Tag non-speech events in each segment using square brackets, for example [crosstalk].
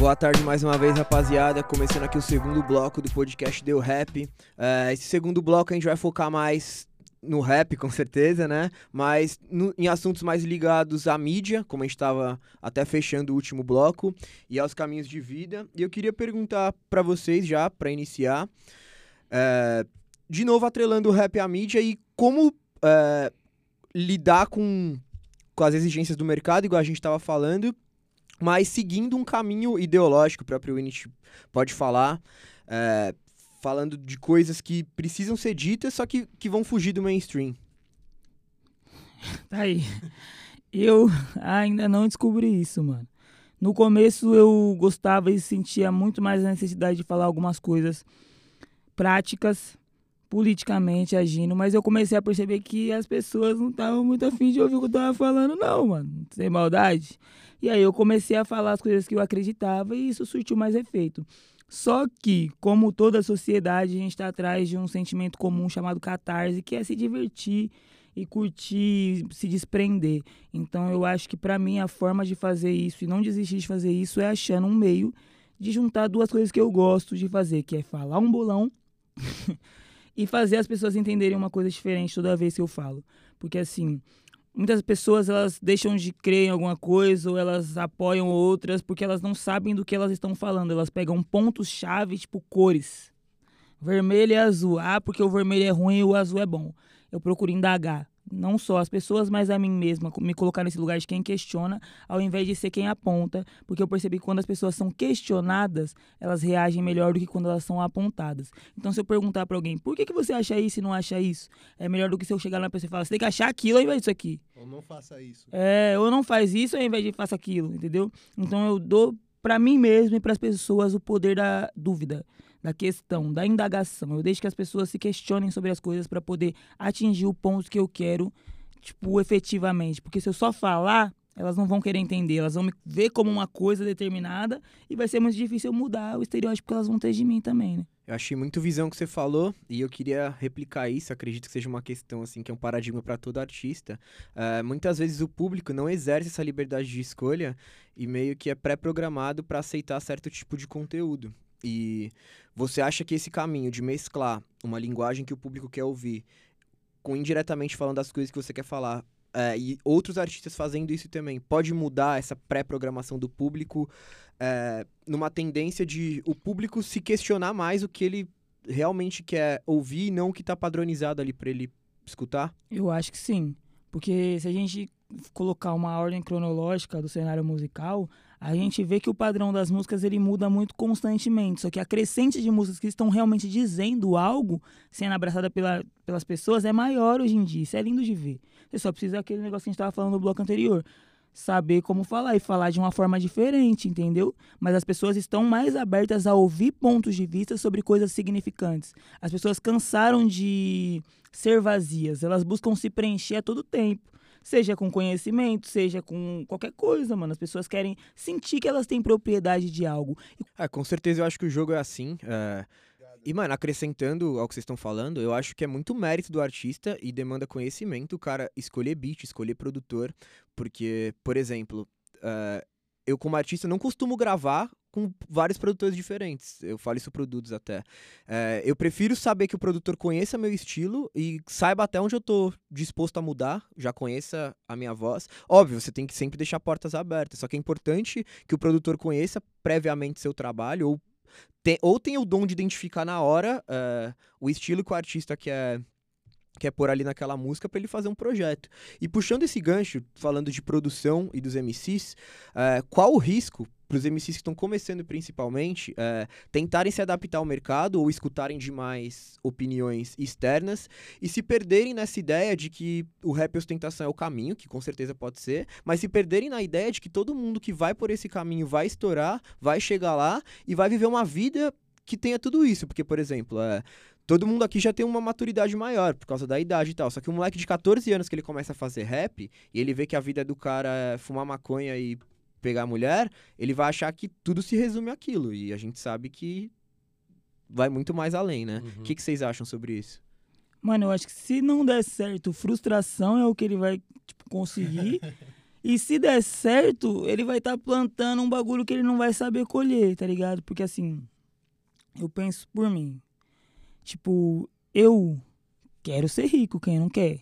Boa tarde mais uma vez, rapaziada. Começando aqui o segundo bloco do podcast Deu Rap. É, esse segundo bloco a gente vai focar mais no rap, [laughs] com certeza, né? Mas no, em assuntos mais ligados à mídia, como a gente estava até fechando o último bloco, e aos caminhos de vida. E eu queria perguntar para vocês já, para iniciar, é, de novo atrelando o rap à mídia e como é, lidar com, com as exigências do mercado, igual a gente estava falando, mas seguindo um caminho ideológico, o próprio Winnie pode falar, é, falando de coisas que precisam ser ditas, só que, que vão fugir do mainstream. [laughs] Tá aí. Eu ainda não descobri isso, mano. No começo eu gostava e sentia muito mais a necessidade de falar algumas coisas práticas, politicamente agindo, mas eu comecei a perceber que as pessoas não estavam muito afim de ouvir o que eu tava falando, não, mano. Sem maldade. E aí eu comecei a falar as coisas que eu acreditava e isso surtiu mais efeito. Só que, como toda sociedade, a gente está atrás de um sentimento comum chamado catarse, que é se divertir e curtir, se desprender. Então eu acho que para mim a forma de fazer isso e não desistir de fazer isso é achando um meio de juntar duas coisas que eu gosto de fazer, que é falar um bolão [laughs] e fazer as pessoas entenderem uma coisa diferente toda vez que eu falo. Porque assim, muitas pessoas elas deixam de crer em alguma coisa ou elas apoiam outras porque elas não sabem do que elas estão falando. Elas pegam pontos-chave, tipo cores. Vermelho e azul. Ah, porque o vermelho é ruim e o azul é bom. Eu procuro indagar não só as pessoas, mas a mim mesma, me colocar nesse lugar de quem questiona, ao invés de ser quem aponta, porque eu percebi que quando as pessoas são questionadas, elas reagem melhor do que quando elas são apontadas. Então, se eu perguntar para alguém, por que, que você acha isso e não acha isso? É melhor do que se eu chegar na pessoa e falar, você tem que achar aquilo ao invés disso aqui. Ou não faça isso. É, ou não faz isso ao invés de faça aquilo, entendeu? Então, eu dou para mim mesmo e para as pessoas o poder da dúvida da questão, da indagação. Eu deixo que as pessoas se questionem sobre as coisas para poder atingir o ponto que eu quero, tipo, efetivamente. Porque se eu só falar, elas não vão querer entender, elas vão me ver como uma coisa determinada e vai ser muito difícil eu mudar o estereótipo que elas vão ter de mim também, né? Eu achei muito visão que você falou e eu queria replicar isso. Acredito que seja uma questão assim que é um paradigma para todo artista. Uh, muitas vezes o público não exerce essa liberdade de escolha e meio que é pré-programado para aceitar certo tipo de conteúdo. E você acha que esse caminho de mesclar uma linguagem que o público quer ouvir com indiretamente falando das coisas que você quer falar é, e outros artistas fazendo isso também, pode mudar essa pré-programação do público é, numa tendência de o público se questionar mais o que ele realmente quer ouvir e não o que está padronizado ali para ele escutar? Eu acho que sim. Porque se a gente colocar uma ordem cronológica do cenário musical, a gente vê que o padrão das músicas ele muda muito constantemente. Só que a crescente de músicas que estão realmente dizendo algo, sendo abraçada pela, pelas pessoas, é maior hoje em dia. Isso é lindo de ver. Você só precisa daquele negócio que a gente estava falando no bloco anterior. Saber como falar e falar de uma forma diferente, entendeu? Mas as pessoas estão mais abertas a ouvir pontos de vista sobre coisas significantes. As pessoas cansaram de ser vazias, elas buscam se preencher a todo tempo. Seja com conhecimento, seja com qualquer coisa, mano. As pessoas querem sentir que elas têm propriedade de algo. É, com certeza eu acho que o jogo é assim. É... E, mano, acrescentando ao que vocês estão falando, eu acho que é muito mérito do artista e demanda conhecimento o cara escolher beat, escolher produtor. Porque, por exemplo, uh, eu como artista não costumo gravar com vários produtores diferentes. Eu falo isso produtos até. É, eu prefiro saber que o produtor conheça meu estilo e saiba até onde eu tô disposto a mudar, já conheça a minha voz. Óbvio, você tem que sempre deixar portas abertas, só que é importante que o produtor conheça previamente seu trabalho ou, tem, ou tenha o dom de identificar na hora é, o estilo que o artista quer quer pôr ali naquela música para ele fazer um projeto. E puxando esse gancho, falando de produção e dos MCs, é, qual o risco para os MCs que estão começando principalmente é, tentarem se adaptar ao mercado ou escutarem demais opiniões externas e se perderem nessa ideia de que o rap ostentação é o caminho, que com certeza pode ser, mas se perderem na ideia de que todo mundo que vai por esse caminho vai estourar, vai chegar lá e vai viver uma vida que tenha tudo isso, porque por exemplo, é, todo mundo aqui já tem uma maturidade maior por causa da idade e tal. Só que um moleque de 14 anos que ele começa a fazer rap e ele vê que a vida do cara é fumar maconha e pegar mulher, ele vai achar que tudo se resume àquilo. E a gente sabe que vai muito mais além, né? O uhum. que, que vocês acham sobre isso? Mano, eu acho que se não der certo, frustração é o que ele vai tipo, conseguir. [laughs] E se der certo, ele vai estar tá plantando um bagulho que ele não vai saber colher, tá ligado? Porque assim, eu penso por mim. Tipo, eu quero ser rico, quem não quer?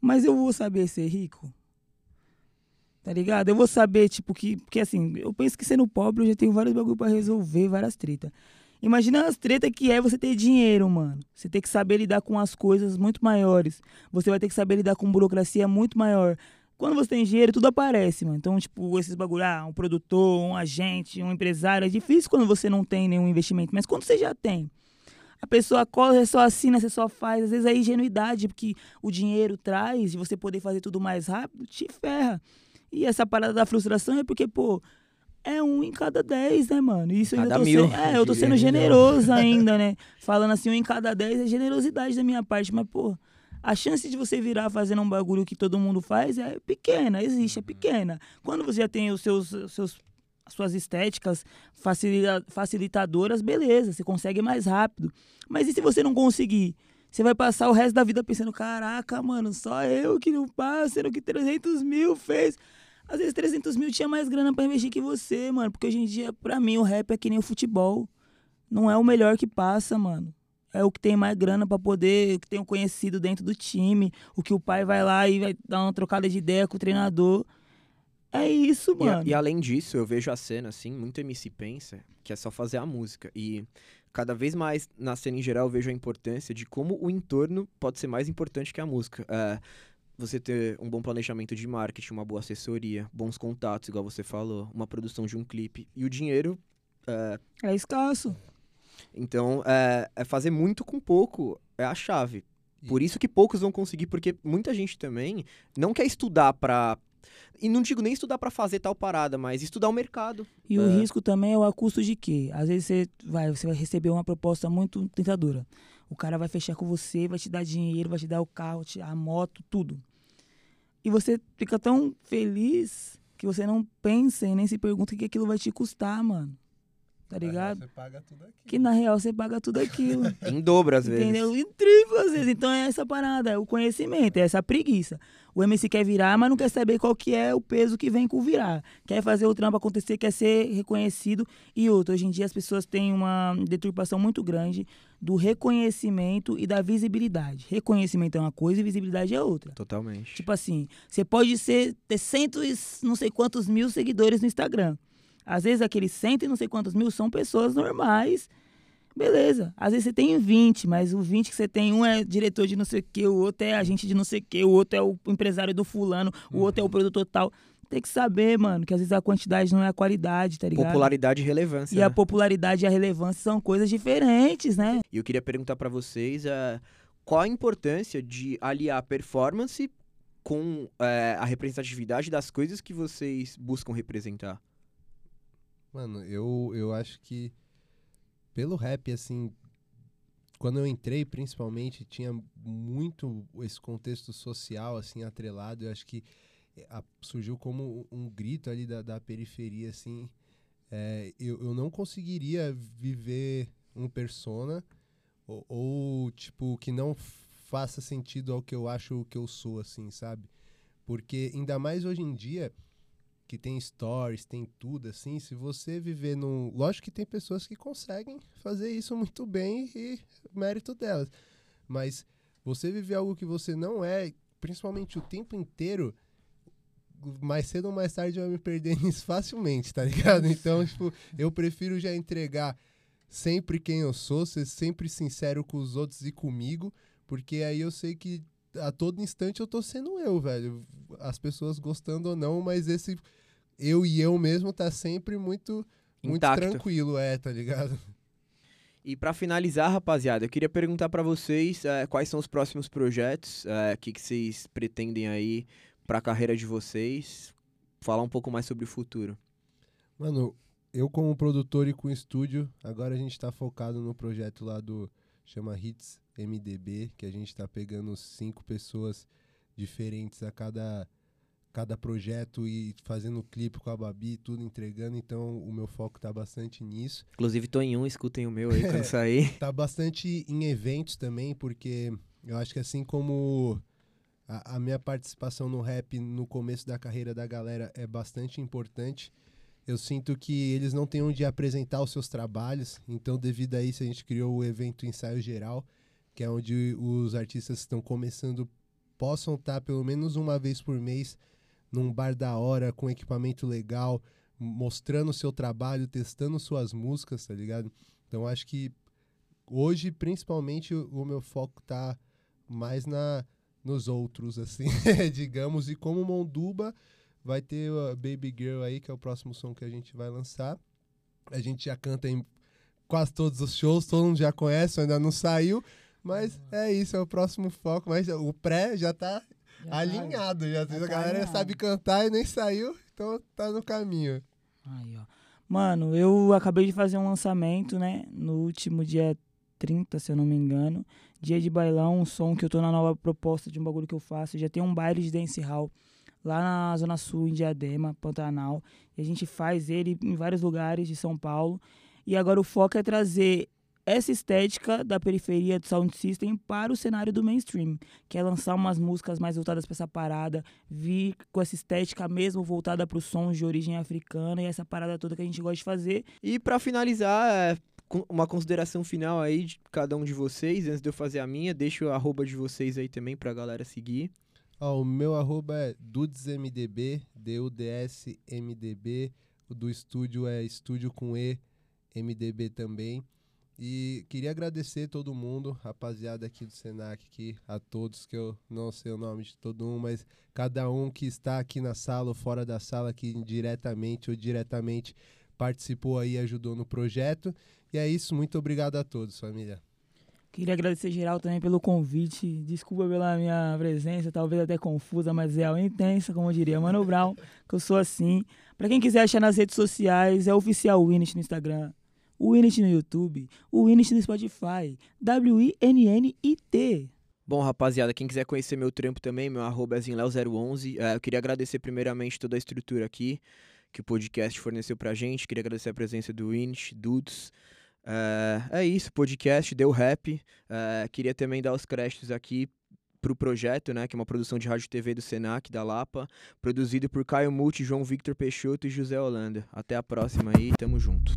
Mas eu vou saber ser rico? Tá ligado? Eu vou saber, tipo, que. Porque assim, eu penso que sendo pobre eu já tenho vários bagulho para resolver, várias tretas. Imagina as tretas que é você ter dinheiro, mano. Você tem que saber lidar com as coisas muito maiores. Você vai ter que saber lidar com burocracia muito maior. Quando você tem dinheiro, tudo aparece, mano. Então, tipo, esses bagulho, ah, um produtor, um agente, um empresário, é difícil quando você não tem nenhum investimento. Mas quando você já tem, a pessoa você só assina, você só faz. Às vezes a ingenuidade que o dinheiro traz, de você poder fazer tudo mais rápido, te ferra. E essa parada da frustração é porque, pô, é um em cada dez, né, mano? Isso cada eu tô mil. Sendo, é, eu tô sendo generoso ainda, né? [laughs] Falando assim, um em cada dez é generosidade da minha parte, mas, pô, a chance de você virar fazendo um bagulho que todo mundo faz é pequena, existe, é uhum. pequena. Quando você já tem os seus, seus suas estéticas facilita, facilitadoras, beleza, você consegue mais rápido. Mas e se você não conseguir? Você vai passar o resto da vida pensando, caraca, mano, só eu que não passo, sendo que 300 mil fez. Às vezes 300 mil tinha mais grana para investir que você, mano. Porque hoje em dia, pra mim, o rap é que nem o futebol. Não é o melhor que passa, mano é o que tem mais grana para poder, o que tem um conhecido dentro do time, o que o pai vai lá e vai dar uma trocada de ideia com o treinador. É isso, mano. E, e além disso, eu vejo a cena, assim, muito MC pensa que é só fazer a música. E cada vez mais na cena em geral eu vejo a importância de como o entorno pode ser mais importante que a música. É, você ter um bom planejamento de marketing, uma boa assessoria, bons contatos, igual você falou, uma produção de um clipe. E o dinheiro. É, é escasso. Então, é, é fazer muito com pouco é a chave. Por isso que poucos vão conseguir, porque muita gente também não quer estudar para e não digo nem estudar para fazer tal parada, mas estudar o mercado. E é. o risco também é o a custo de quê? Às vezes você vai, você vai receber uma proposta muito tentadora. O cara vai fechar com você, vai te dar dinheiro, vai te dar o carro, a moto, tudo. E você fica tão feliz que você não pensa e nem se pergunta o que aquilo vai te custar, mano tá ligado? Você paga tudo aquilo. Que na real você paga tudo aquilo. [laughs] em dobro, às vezes. Entendeu? Em triplo, às vezes. Então é essa parada, é o conhecimento, é essa preguiça. O MC quer virar, mas não quer saber qual que é o peso que vem com virar. Quer fazer o trampo acontecer, quer ser reconhecido. E outro, hoje em dia as pessoas têm uma deturpação muito grande do reconhecimento e da visibilidade. Reconhecimento é uma coisa e visibilidade é outra. Totalmente. Tipo assim, você pode ser, ter cento e não sei quantos mil seguidores no Instagram. Às vezes aqueles cento e não sei quantos mil são pessoas normais. Beleza. Às vezes você tem 20, mas o 20 que você tem, um é diretor de não sei o que, o outro é agente de não sei o que, o outro é o empresário do fulano, o outro é o uhum. produtor tal. Tem que saber, mano, que às vezes a quantidade não é a qualidade, tá ligado? Popularidade e relevância. E né? a popularidade e a relevância são coisas diferentes, né? E eu queria perguntar para vocês uh, qual a importância de aliar performance com uh, a representatividade das coisas que vocês buscam representar. Mano, eu, eu acho que pelo rap, assim, quando eu entrei, principalmente, tinha muito esse contexto social, assim, atrelado. Eu acho que eh, a, surgiu como um grito ali da, da periferia, assim. É, eu, eu não conseguiria viver um persona ou, ou, tipo, que não faça sentido ao que eu acho que eu sou, assim, sabe? Porque, ainda mais hoje em dia, que tem stories, tem tudo, assim, se você viver num. Lógico que tem pessoas que conseguem fazer isso muito bem e mérito delas. Mas você viver algo que você não é, principalmente o tempo inteiro, mais cedo ou mais tarde vai me perder [laughs] nisso facilmente, tá ligado? Então, tipo, eu prefiro já entregar sempre quem eu sou, ser sempre sincero com os outros e comigo, porque aí eu sei que a todo instante eu tô sendo eu, velho. As pessoas gostando ou não, mas esse eu e eu mesmo tá sempre muito, muito tranquilo, é, tá ligado? E para finalizar, rapaziada, eu queria perguntar para vocês é, quais são os próximos projetos, o é, que, que vocês pretendem aí para a carreira de vocês, falar um pouco mais sobre o futuro. Mano, eu como produtor e com estúdio, agora a gente tá focado no projeto lá do chama Hits MDB, que a gente tá pegando cinco pessoas diferentes a cada cada projeto e fazendo clipe com a Babi, tudo entregando, então o meu foco tá bastante nisso. Inclusive tô em um, escutem o meu aí quando [laughs] sair. Tá bastante em eventos também, porque eu acho que assim como a, a minha participação no rap no começo da carreira da galera é bastante importante. Eu sinto que eles não têm onde apresentar os seus trabalhos, então, devido a isso, a gente criou o evento Ensaio Geral, que é onde os artistas que estão começando possam estar pelo menos uma vez por mês num bar da hora, com equipamento legal, mostrando o seu trabalho, testando suas músicas, tá ligado? Então acho que hoje, principalmente, o meu foco tá mais na nos outros, [laughs] assim, digamos, e como Monduba vai ter a Baby Girl aí, que é o próximo som que a gente vai lançar. A gente já canta em quase todos os shows, todo mundo já conhece, ainda não saiu, mas é isso, é o próximo foco, mas o pré já tá já tá alinhado, já, já a tá galera alinhado. sabe cantar e nem saiu, então tá no caminho. Aí, ó. Mano, eu acabei de fazer um lançamento, né? No último dia 30, se eu não me engano. Dia de bailão, um som que eu tô na nova proposta de um bagulho que eu faço. Já tem um baile de dance hall lá na Zona Sul, em Diadema, Pantanal. E a gente faz ele em vários lugares de São Paulo. E agora o foco é trazer essa estética da periferia do sound system para o cenário do mainstream, que é lançar umas músicas mais voltadas para essa parada, vir com essa estética mesmo voltada para os sons de origem africana e essa parada toda que a gente gosta de fazer. E para finalizar, é, uma consideração final aí de cada um de vocês, antes de eu fazer a minha, deixa o arroba de vocês aí também para a galera seguir. Oh, o meu arroba é dudsmdb, D-U-D-S-M-D-B, o do estúdio é estúdio com E, MDB também. E queria agradecer todo mundo, rapaziada aqui do Senac, aqui, a todos, que eu não sei o nome de todo um, mas cada um que está aqui na sala ou fora da sala, que diretamente ou diretamente participou aí, ajudou no projeto. E é isso, muito obrigado a todos, família. Queria agradecer geral também pelo convite. Desculpa pela minha presença, talvez até confusa, mas e intensa, como diria Mano Brown, que eu sou assim. Para quem quiser achar nas redes sociais, é oficial Winnet no Instagram, o Winnet no YouTube, o Winnet no Spotify, W-I-N-N-I-T. Bom, rapaziada, quem quiser conhecer meu trampo também, meu arroba é zinleo011. É, eu queria agradecer primeiramente toda a estrutura aqui que o podcast forneceu pra gente. Queria agradecer a presença do Winch, Dudes. É, é isso, podcast deu rap. É, queria também dar os créditos aqui pro projeto, né, que é uma produção de rádio e TV do Senac, da Lapa, produzido por Caio Multi, João Victor Peixoto e José Holanda. Até a próxima aí, tamo junto.